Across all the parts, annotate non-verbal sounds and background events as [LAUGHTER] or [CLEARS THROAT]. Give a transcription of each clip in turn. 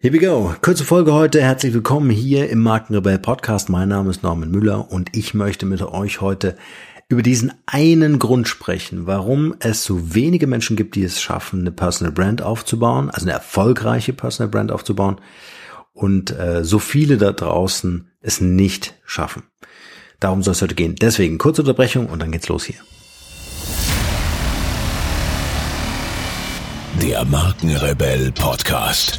Here we go. Kurze Folge heute. Herzlich willkommen hier im Markenrebell Podcast. Mein Name ist Norman Müller und ich möchte mit euch heute über diesen einen Grund sprechen, warum es so wenige Menschen gibt, die es schaffen, eine Personal Brand aufzubauen, also eine erfolgreiche Personal Brand aufzubauen und äh, so viele da draußen es nicht schaffen. Darum soll es heute gehen. Deswegen kurze Unterbrechung und dann geht's los hier. Der Markenrebell Podcast.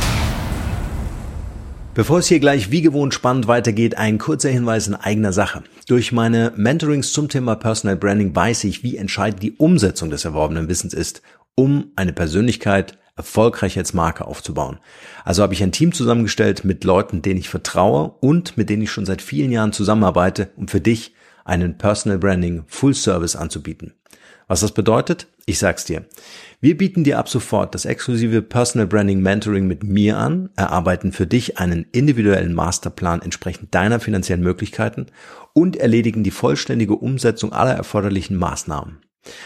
Bevor es hier gleich wie gewohnt spannend weitergeht, ein kurzer Hinweis in eigener Sache. Durch meine Mentorings zum Thema Personal Branding weiß ich, wie entscheidend die Umsetzung des erworbenen Wissens ist, um eine Persönlichkeit erfolgreich als Marke aufzubauen. Also habe ich ein Team zusammengestellt mit Leuten, denen ich vertraue und mit denen ich schon seit vielen Jahren zusammenarbeite, um für dich einen Personal Branding Full Service anzubieten. Was das bedeutet? Ich sag's dir. Wir bieten dir ab sofort das exklusive Personal Branding Mentoring mit mir an, erarbeiten für dich einen individuellen Masterplan entsprechend deiner finanziellen Möglichkeiten und erledigen die vollständige Umsetzung aller erforderlichen Maßnahmen.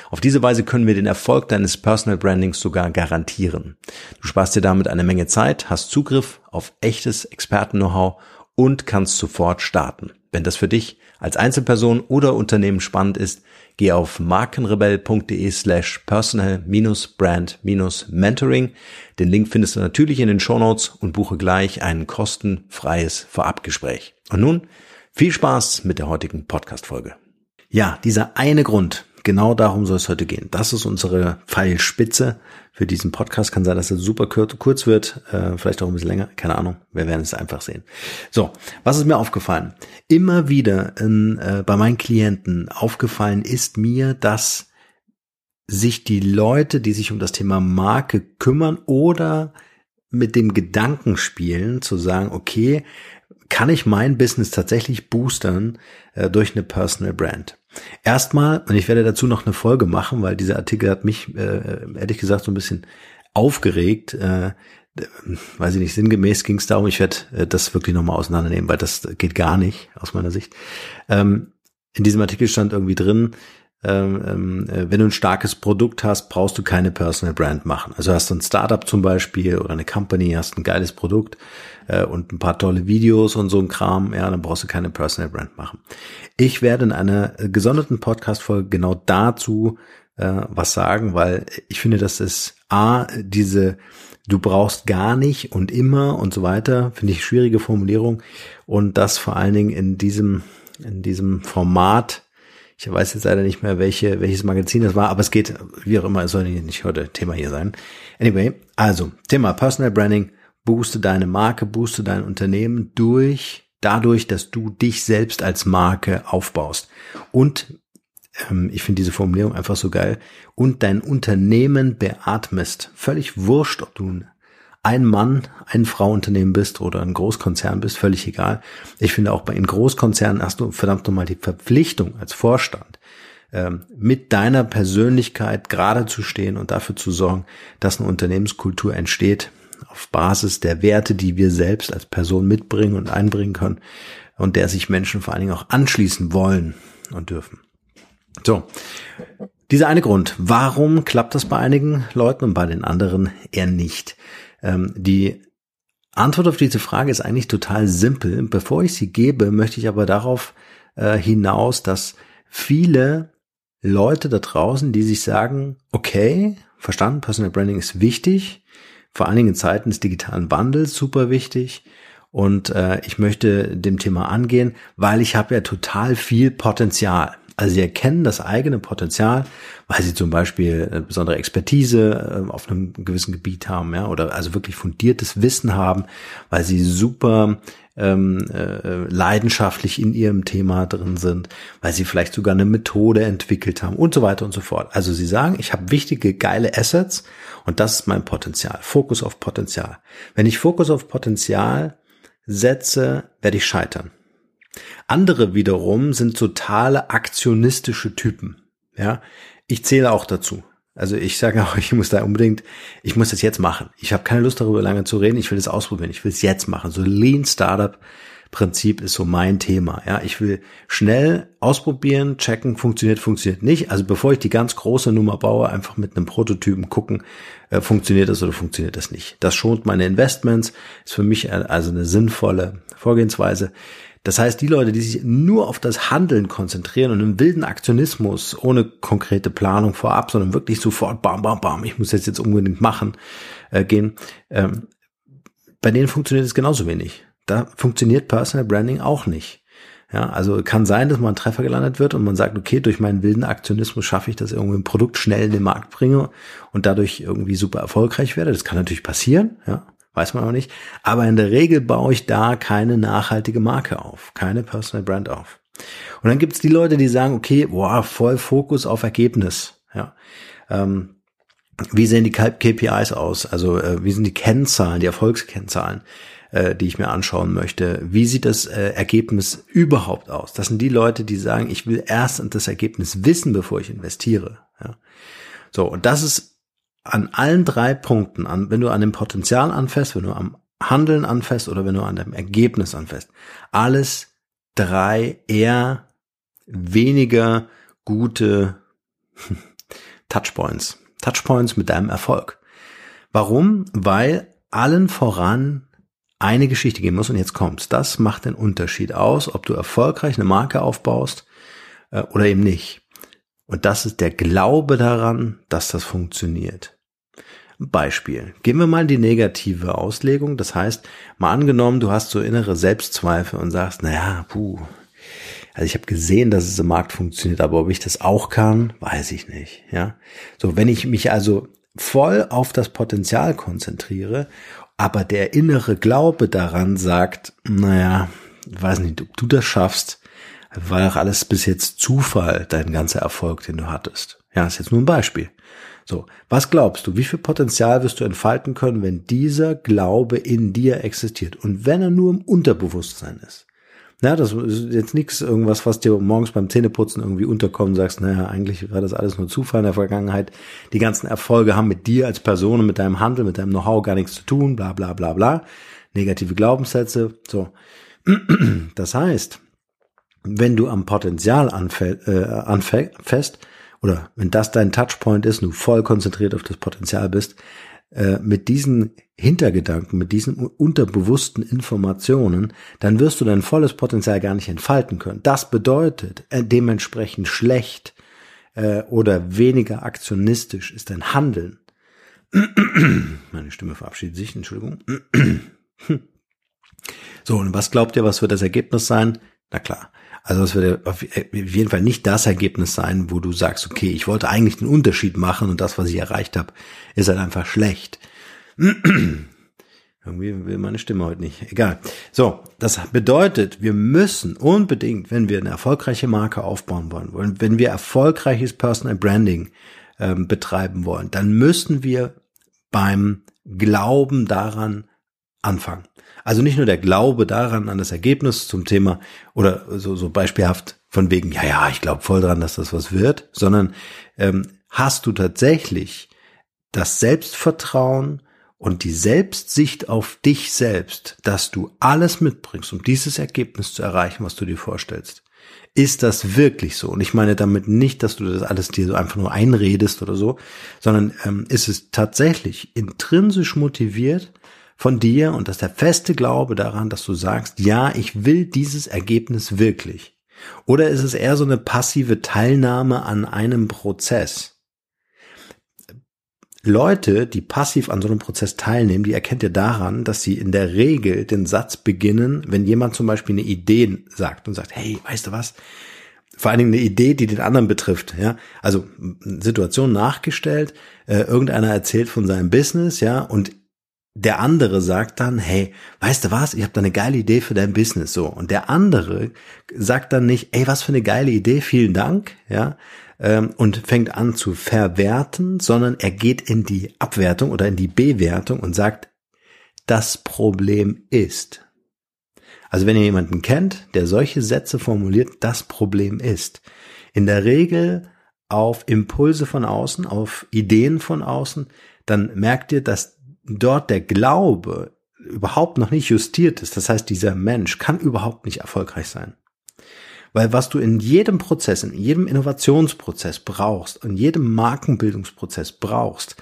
Auf diese Weise können wir den Erfolg deines Personal Brandings sogar garantieren. Du sparst dir damit eine Menge Zeit, hast Zugriff auf echtes Experten-Know-how und kannst sofort starten. Wenn das für dich als Einzelperson oder Unternehmen spannend ist, geh auf markenrebell.de slash personal-brand-mentoring. Den Link findest du natürlich in den Shownotes und buche gleich ein kostenfreies Vorabgespräch. Und nun viel Spaß mit der heutigen Podcast-Folge. Ja, dieser eine Grund, genau darum soll es heute gehen. Das ist unsere Pfeilspitze für diesen Podcast. Kann sein, dass er super kurz wird, äh, vielleicht auch ein bisschen länger, keine Ahnung. Wir werden es einfach sehen. So, was ist mir aufgefallen? Immer wieder in, äh, bei meinen Klienten aufgefallen ist mir, dass sich die Leute, die sich um das Thema Marke kümmern oder mit dem Gedanken spielen, zu sagen, okay, kann ich mein Business tatsächlich boostern äh, durch eine Personal Brand? Erstmal, und ich werde dazu noch eine Folge machen, weil dieser Artikel hat mich, äh, ehrlich gesagt, so ein bisschen aufgeregt. Äh, weiß ich nicht, sinngemäß ging es darum, ich werde äh, das wirklich nochmal auseinandernehmen, weil das geht gar nicht aus meiner Sicht. Ähm, in diesem Artikel stand irgendwie drin, ähm, ähm, äh, wenn du ein starkes Produkt hast, brauchst du keine Personal Brand machen. Also hast du ein Startup zum Beispiel oder eine Company, hast ein geiles Produkt äh, und ein paar tolle Videos und so ein Kram, ja, dann brauchst du keine Personal Brand machen. Ich werde in einer gesonderten Podcast-Folge genau dazu äh, was sagen, weil ich finde, dass es A, diese du brauchst gar nicht und immer und so weiter, finde ich schwierige Formulierung und das vor allen Dingen in diesem in diesem Format ich weiß jetzt leider nicht mehr, welche, welches Magazin das war, aber es geht, wie auch immer, es soll nicht heute Thema hier sein. Anyway, also, Thema Personal Branding, booste deine Marke, booste dein Unternehmen durch, dadurch, dass du dich selbst als Marke aufbaust. Und ähm, ich finde diese Formulierung einfach so geil. Und dein Unternehmen beatmest. Völlig wurscht, ob du ein ein Mann, ein Frauunternehmen bist oder ein Großkonzern bist, völlig egal. Ich finde auch bei in Großkonzernen hast du verdammt nochmal die Verpflichtung als Vorstand, ähm, mit deiner Persönlichkeit gerade zu stehen und dafür zu sorgen, dass eine Unternehmenskultur entsteht auf Basis der Werte, die wir selbst als Person mitbringen und einbringen können und der sich Menschen vor allen Dingen auch anschließen wollen und dürfen. So. Dieser eine Grund. Warum klappt das bei einigen Leuten und bei den anderen eher nicht? Ähm, die Antwort auf diese Frage ist eigentlich total simpel. Bevor ich sie gebe, möchte ich aber darauf äh, hinaus, dass viele Leute da draußen, die sich sagen, okay, verstanden, Personal Branding ist wichtig, vor allen Dingen in Zeiten des digitalen Wandels super wichtig und äh, ich möchte dem Thema angehen, weil ich habe ja total viel Potenzial. Also sie erkennen das eigene Potenzial, weil sie zum Beispiel eine besondere Expertise äh, auf einem gewissen Gebiet haben, ja, oder also wirklich fundiertes Wissen haben, weil sie super ähm, äh, leidenschaftlich in ihrem Thema drin sind, weil sie vielleicht sogar eine Methode entwickelt haben und so weiter und so fort. Also sie sagen, ich habe wichtige, geile Assets und das ist mein Potenzial. Fokus auf Potenzial. Wenn ich Fokus auf Potenzial setze, werde ich scheitern. Andere wiederum sind totale aktionistische Typen. Ja, ich zähle auch dazu. Also ich sage auch, [LAUGHS] ich muss da unbedingt, ich muss das jetzt machen. Ich habe keine Lust darüber lange zu reden. Ich will das ausprobieren. Ich will es jetzt machen. So Lean Startup Prinzip ist so mein Thema. Ja, ich will schnell ausprobieren, checken, funktioniert, funktioniert nicht. Also bevor ich die ganz große Nummer baue, einfach mit einem Prototypen gucken, äh, funktioniert das oder funktioniert das nicht. Das schont meine Investments, ist für mich also eine sinnvolle Vorgehensweise. Das heißt, die Leute, die sich nur auf das Handeln konzentrieren und im wilden Aktionismus, ohne konkrete Planung vorab, sondern wirklich sofort, bam, bam, bam, ich muss jetzt jetzt unbedingt machen, äh, gehen, ähm, bei denen funktioniert es genauso wenig. Da funktioniert Personal Branding auch nicht. Ja, also kann sein, dass mal ein Treffer gelandet wird und man sagt, okay, durch meinen wilden Aktionismus schaffe ich, dass ich irgendwie ein Produkt schnell in den Markt bringe und dadurch irgendwie super erfolgreich werde. Das kann natürlich passieren, ja, weiß man auch nicht. Aber in der Regel baue ich da keine nachhaltige Marke auf, keine Personal Brand auf. Und dann gibt's die Leute, die sagen, okay, boah, voll Fokus auf Ergebnis. Ja, ähm, wie sehen die KPIs aus? Also äh, wie sind die Kennzahlen, die Erfolgskennzahlen? äh, die ich mir anschauen möchte. Wie sieht das äh, Ergebnis überhaupt aus? Das sind die Leute, die sagen, ich will erst das Ergebnis wissen, bevor ich investiere. Ja. So, und das ist an allen drei Punkten, an, wenn du an dem Potenzial anfäst, wenn du am Handeln anfäst oder wenn du an dem Ergebnis anfäst, alles drei eher weniger gute [LAUGHS] Touchpoints. Touchpoints mit deinem Erfolg. Warum? Weil allen voran eine Geschichte geben muss und jetzt kommt's. Das macht den Unterschied aus, ob du erfolgreich eine Marke aufbaust äh, oder eben nicht. Und das ist der Glaube daran, dass das funktioniert. Beispiel. Gehen wir mal die negative Auslegung. Das heißt, mal angenommen, du hast so innere Selbstzweifel und sagst, naja, puh, also ich habe gesehen, dass es im Markt funktioniert, aber ob ich das auch kann, weiß ich nicht. Ja, so wenn ich mich also voll auf das Potenzial konzentriere aber der innere Glaube daran sagt, naja, weiß nicht, ob du das schaffst, war doch alles bis jetzt Zufall, dein ganzer Erfolg, den du hattest. Ja, ist jetzt nur ein Beispiel. So, was glaubst du, wie viel Potenzial wirst du entfalten können, wenn dieser Glaube in dir existiert und wenn er nur im Unterbewusstsein ist? Ja, das ist jetzt nichts irgendwas, was dir morgens beim Zähneputzen irgendwie unterkommt und sagst, naja, eigentlich war das alles nur Zufall in der Vergangenheit. Die ganzen Erfolge haben mit dir als Person mit deinem Handel, mit deinem Know-how gar nichts zu tun, bla bla bla bla. Negative Glaubenssätze, so. Das heißt, wenn du am Potenzial äh, anfäst, oder wenn das dein Touchpoint ist, du voll konzentriert auf das Potenzial bist, äh, mit diesen Hintergedanken, mit diesen unterbewussten Informationen, dann wirst du dein volles Potenzial gar nicht entfalten können. Das bedeutet äh, dementsprechend schlecht äh, oder weniger aktionistisch ist dein Handeln. [CLEARS THROAT] Meine Stimme verabschiedet sich, Entschuldigung. [CLEARS THROAT] so, und was glaubt ihr, was wird das Ergebnis sein? Na klar, also es wird auf jeden Fall nicht das Ergebnis sein, wo du sagst, okay, ich wollte eigentlich den Unterschied machen und das, was ich erreicht habe, ist halt einfach schlecht. [CLEARS THROAT] Irgendwie will meine Stimme heute nicht. Egal. So, das bedeutet, wir müssen unbedingt, wenn wir eine erfolgreiche Marke aufbauen wollen, wenn wir erfolgreiches Personal Branding ähm, betreiben wollen, dann müssen wir beim Glauben daran anfangen. Also nicht nur der Glaube daran, an das Ergebnis zum Thema oder so, so beispielhaft von wegen, ja, ja, ich glaube voll dran, dass das was wird, sondern ähm, hast du tatsächlich das Selbstvertrauen und die Selbstsicht auf dich selbst, dass du alles mitbringst, um dieses Ergebnis zu erreichen, was du dir vorstellst. Ist das wirklich so? Und ich meine damit nicht, dass du das alles dir so einfach nur einredest oder so, sondern ähm, ist es tatsächlich intrinsisch motiviert, von dir und dass der feste Glaube daran, dass du sagst, ja, ich will dieses Ergebnis wirklich? Oder ist es eher so eine passive Teilnahme an einem Prozess? Leute, die passiv an so einem Prozess teilnehmen, die erkennt ihr daran, dass sie in der Regel den Satz beginnen, wenn jemand zum Beispiel eine Idee sagt und sagt, hey, weißt du was? Vor allen Dingen eine Idee, die den anderen betrifft, ja. Also Situation nachgestellt, äh, irgendeiner erzählt von seinem Business, ja, und der andere sagt dann, hey, weißt du was, ich habe da eine geile Idee für dein Business so. Und der andere sagt dann nicht, ey, was für eine geile Idee, vielen Dank, ja, ähm, und fängt an zu verwerten, sondern er geht in die Abwertung oder in die Bewertung und sagt, das Problem ist. Also wenn ihr jemanden kennt, der solche Sätze formuliert, das Problem ist. In der Regel auf Impulse von außen, auf Ideen von außen, dann merkt ihr, dass dort der Glaube überhaupt noch nicht justiert ist. Das heißt, dieser Mensch kann überhaupt nicht erfolgreich sein. Weil was du in jedem Prozess, in jedem Innovationsprozess brauchst, in jedem Markenbildungsprozess brauchst,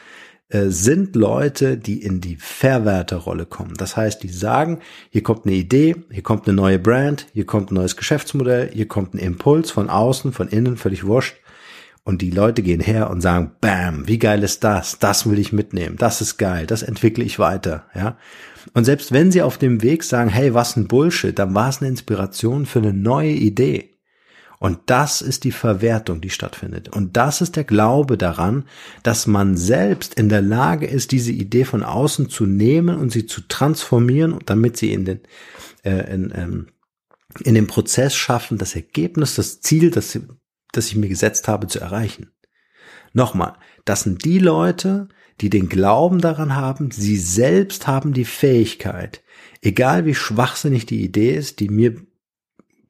äh, sind Leute, die in die Verwerterrolle kommen. Das heißt, die sagen, hier kommt eine Idee, hier kommt eine neue Brand, hier kommt ein neues Geschäftsmodell, hier kommt ein Impuls von außen, von innen, völlig wurscht. Und die Leute gehen her und sagen, bam, wie geil ist das? Das will ich mitnehmen. Das ist geil. Das entwickle ich weiter. Ja. Und selbst wenn sie auf dem Weg sagen, hey, was ein Bullshit, dann war es eine Inspiration für eine neue Idee. Und das ist die Verwertung, die stattfindet. Und das ist der Glaube daran, dass man selbst in der Lage ist, diese Idee von außen zu nehmen und sie zu transformieren, damit sie in den, äh, in, ähm, in den Prozess schaffen, das Ergebnis, das Ziel, das, das ich mir gesetzt habe, zu erreichen. Nochmal, das sind die Leute, die den Glauben daran haben, sie selbst haben die Fähigkeit, egal wie schwachsinnig die Idee ist, die mir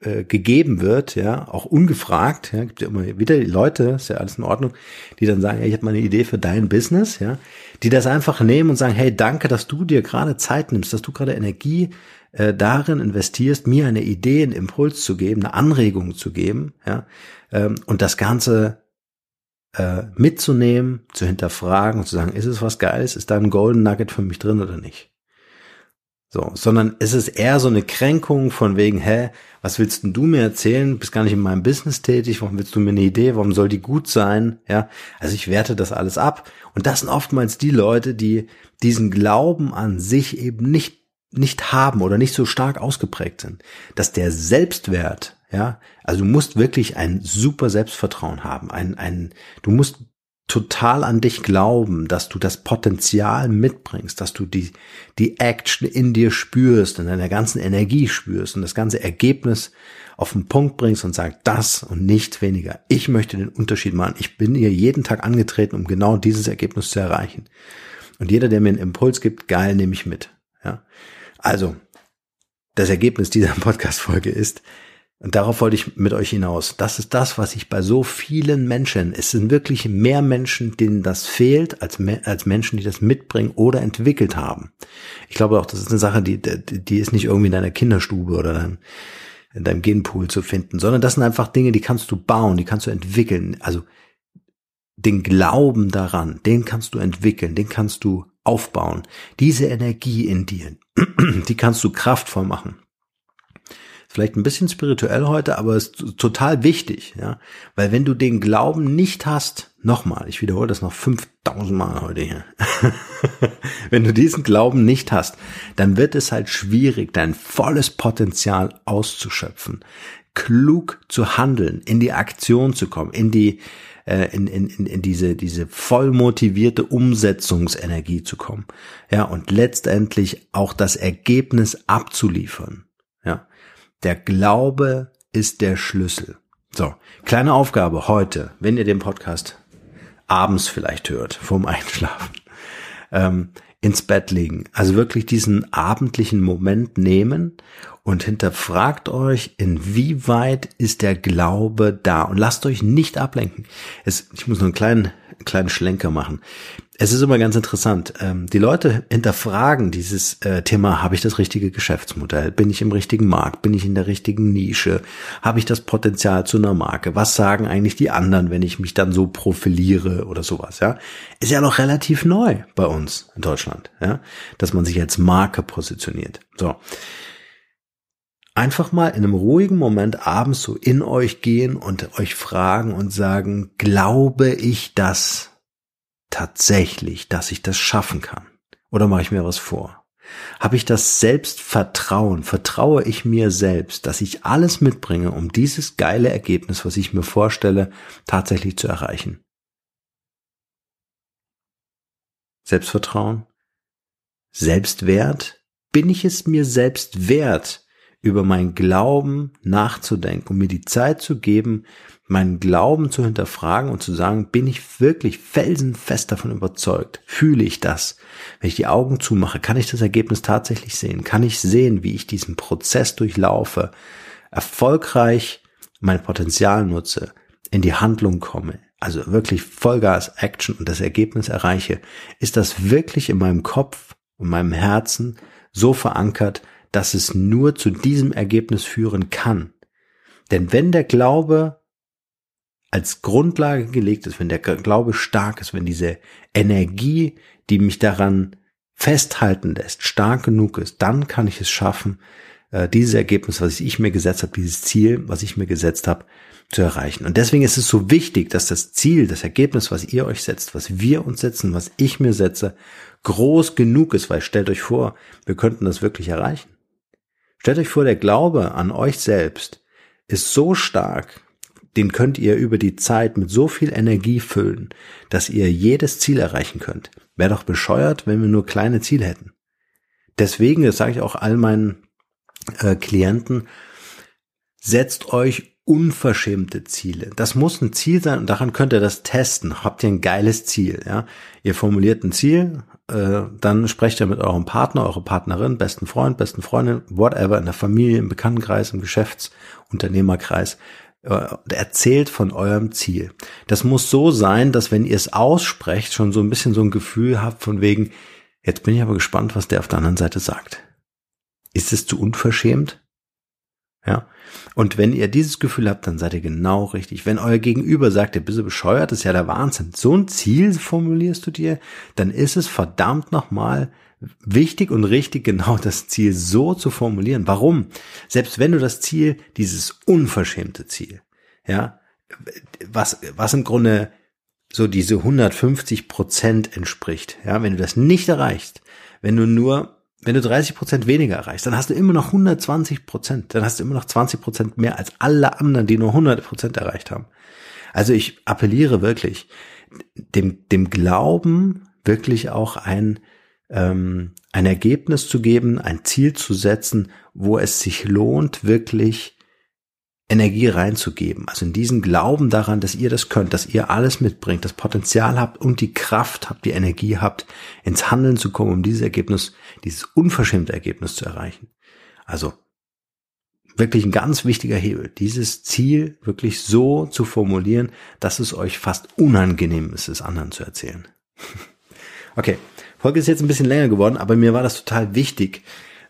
äh, gegeben wird, ja, auch ungefragt, ja, gibt ja immer wieder Leute, ist ja alles in Ordnung, die dann sagen, ja, ich habe mal eine Idee für dein Business, ja, die das einfach nehmen und sagen, hey, danke, dass du dir gerade Zeit nimmst, dass du gerade Energie äh, darin investierst, mir eine Idee, einen Impuls zu geben, eine Anregung zu geben, ja, ähm, und das Ganze äh, mitzunehmen, zu hinterfragen und zu sagen, ist es was Geiles, ist da ein Golden Nugget für mich drin oder nicht? So, sondern es ist eher so eine Kränkung von wegen, hä, was willst denn du mir erzählen? Bist gar nicht in meinem Business tätig, warum willst du mir eine Idee? Warum soll die gut sein? Ja, also ich werte das alles ab. Und das sind oftmals die Leute, die diesen Glauben an sich eben nicht nicht haben oder nicht so stark ausgeprägt sind, dass der Selbstwert, ja, also du musst wirklich ein super Selbstvertrauen haben, ein, ein, du musst total an dich glauben, dass du das Potenzial mitbringst, dass du die, die Action in dir spürst, in deiner ganzen Energie spürst und das ganze Ergebnis auf den Punkt bringst und sagst, das und nicht weniger. Ich möchte den Unterschied machen. Ich bin hier jeden Tag angetreten, um genau dieses Ergebnis zu erreichen. Und jeder, der mir einen Impuls gibt, geil, nehme ich mit. Ja. Also, das Ergebnis dieser [LAUGHS] Podcast-Folge ist, und darauf wollte ich mit euch hinaus. Das ist das, was ich bei so vielen Menschen, es sind wirklich mehr Menschen, denen das fehlt, als, als Menschen, die das mitbringen oder entwickelt haben. Ich glaube auch, das ist eine Sache, die, die ist nicht irgendwie in deiner Kinderstube oder in deinem Genpool zu finden, sondern das sind einfach Dinge, die kannst du bauen, die kannst du entwickeln. Also den Glauben daran, den kannst du entwickeln, den kannst du aufbauen. Diese Energie in dir, [CLEARS THROAT] die kannst du kraftvoll machen. Vielleicht ein bisschen spirituell heute, aber es ist total wichtig, ja, weil wenn du den Glauben nicht hast, nochmal, ich wiederhole das noch 5000 Mal heute hier, [LAUGHS] wenn du diesen Glauben nicht hast, dann wird es halt schwierig, dein volles Potenzial auszuschöpfen, klug zu handeln, in die Aktion zu kommen, in die äh, in, in, in diese, diese voll motivierte Umsetzungsenergie zu kommen. Ja, und letztendlich auch das Ergebnis abzuliefern. Ja, der Glaube ist der Schlüssel. So, kleine Aufgabe heute, wenn ihr den Podcast abends vielleicht hört, vorm Einschlafen, ähm, ins Bett legen. Also wirklich diesen abendlichen Moment nehmen und hinterfragt euch, inwieweit ist der Glaube da und lasst euch nicht ablenken. Es, ich muss noch einen kleinen, kleinen Schlenker machen es ist immer ganz interessant. Ähm, die Leute hinterfragen dieses äh, Thema, habe ich das richtige Geschäftsmodell? Bin ich im richtigen Markt? Bin ich in der richtigen Nische? Habe ich das Potenzial zu einer Marke? Was sagen eigentlich die anderen, wenn ich mich dann so profiliere oder sowas, ja? Ist ja noch relativ neu bei uns in Deutschland, ja? Dass man sich als Marke positioniert. So. Einfach mal in einem ruhigen Moment abends so in euch gehen und euch fragen und sagen, glaube ich das? tatsächlich, dass ich das schaffen kann? Oder mache ich mir was vor? Habe ich das Selbstvertrauen? Vertraue ich mir selbst, dass ich alles mitbringe, um dieses geile Ergebnis, was ich mir vorstelle, tatsächlich zu erreichen? Selbstvertrauen? Selbstwert? Bin ich es mir selbst wert, über meinen Glauben nachzudenken und mir die Zeit zu geben, meinen Glauben zu hinterfragen und zu sagen, bin ich wirklich felsenfest davon überzeugt? Fühle ich das? Wenn ich die Augen zumache, kann ich das Ergebnis tatsächlich sehen? Kann ich sehen, wie ich diesen Prozess durchlaufe, erfolgreich mein Potenzial nutze, in die Handlung komme, also wirklich Vollgas Action und das Ergebnis erreiche? Ist das wirklich in meinem Kopf und meinem Herzen so verankert, dass es nur zu diesem Ergebnis führen kann? Denn wenn der Glaube als Grundlage gelegt ist, wenn der Glaube stark ist, wenn diese Energie, die mich daran festhalten lässt, stark genug ist, dann kann ich es schaffen, äh, dieses Ergebnis, was ich mir gesetzt habe, dieses Ziel, was ich mir gesetzt habe, zu erreichen. Und deswegen ist es so wichtig, dass das Ziel, das Ergebnis, was ihr euch setzt, was wir uns setzen, was ich mir setze, groß genug ist, weil stellt euch vor, wir könnten das wirklich erreichen. Stellt euch vor, der Glaube an euch selbst ist so stark, den könnt ihr über die Zeit mit so viel Energie füllen, dass ihr jedes Ziel erreichen könnt. Wäre doch bescheuert, wenn wir nur kleine Ziele hätten. Deswegen, das sage ich auch all meinen äh, Klienten, setzt euch unverschämte Ziele. Das muss ein Ziel sein und daran könnt ihr das testen. Habt ihr ein geiles Ziel, ja? Ihr formuliert ein Ziel, äh, dann sprecht ihr mit eurem Partner, eurer Partnerin, besten Freund, besten Freundin, whatever, in der Familie, im Bekanntenkreis, im Geschäftsunternehmerkreis äh, erzählt von eurem Ziel. Das muss so sein, dass wenn ihr es aussprecht, schon so ein bisschen so ein Gefühl habt von wegen, jetzt bin ich aber gespannt, was der auf der anderen Seite sagt. Ist es zu unverschämt? Ja. Und wenn ihr dieses Gefühl habt, dann seid ihr genau richtig. Wenn euer Gegenüber sagt, ihr bist so bescheuert, ist ja der Wahnsinn. So ein Ziel formulierst du dir, dann ist es verdammt nochmal wichtig und richtig, [LAUGHS] genau das Ziel so zu formulieren. Warum? Selbst wenn du das Ziel, dieses unverschämte Ziel, ja, was, was im Grunde so diese 150 Prozent entspricht, ja, wenn du das nicht erreichst, wenn du nur, wenn du 30 Prozent weniger erreichst, dann hast du immer noch 120 Prozent, dann hast du immer noch 20 Prozent mehr als alle anderen, die nur 100 Prozent erreicht haben. Also ich appelliere wirklich, dem, dem Glauben wirklich auch ein, ähm, ein Ergebnis zu geben, ein Ziel zu setzen, wo es sich lohnt, wirklich Energie reinzugeben. Also in diesen Glauben daran, dass ihr das könnt, dass ihr alles mitbringt, das Potenzial habt und die Kraft habt, die Energie habt, ins Handeln zu kommen, um dieses Ergebnis, dieses unverschämte Ergebnis zu erreichen. Also wirklich ein ganz wichtiger Hebel, dieses Ziel wirklich so zu formulieren, dass es euch fast unangenehm ist, es anderen zu erzählen. [LAUGHS] okay, Folge ist jetzt ein bisschen länger geworden, aber mir war das total wichtig.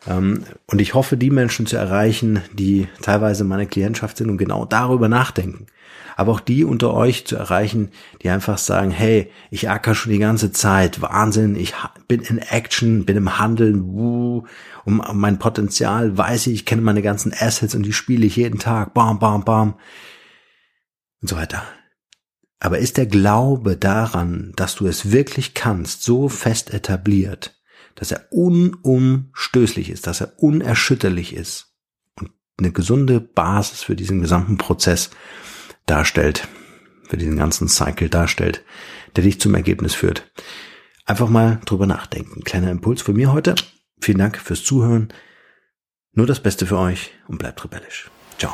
Ähm, und ich hoffe, die Menschen zu erreichen, die teilweise meine Klientschaft sind und genau darüber nachdenken. Aber auch die unter euch zu erreichen, die einfach sagen, hey, ich acker schon die ganze Zeit, Wahnsinn, ich bin in Action, bin im Handeln, wuh, um mein Potenzial weiß ich, ich kenne meine ganzen Assets und die spiele ich jeden Tag, bam, bam, bam und so weiter. Aber ist der Glaube daran, dass du es wirklich kannst, so fest etabliert, dass er unumstößlich ist, dass er unerschütterlich ist und eine gesunde Basis für diesen gesamten Prozess darstellt, für diesen ganzen Cycle darstellt, der dich zum Ergebnis führt. Einfach mal drüber nachdenken. Kleiner Impuls von mir heute. Vielen Dank fürs Zuhören. Nur das Beste für euch und bleibt rebellisch. Ciao.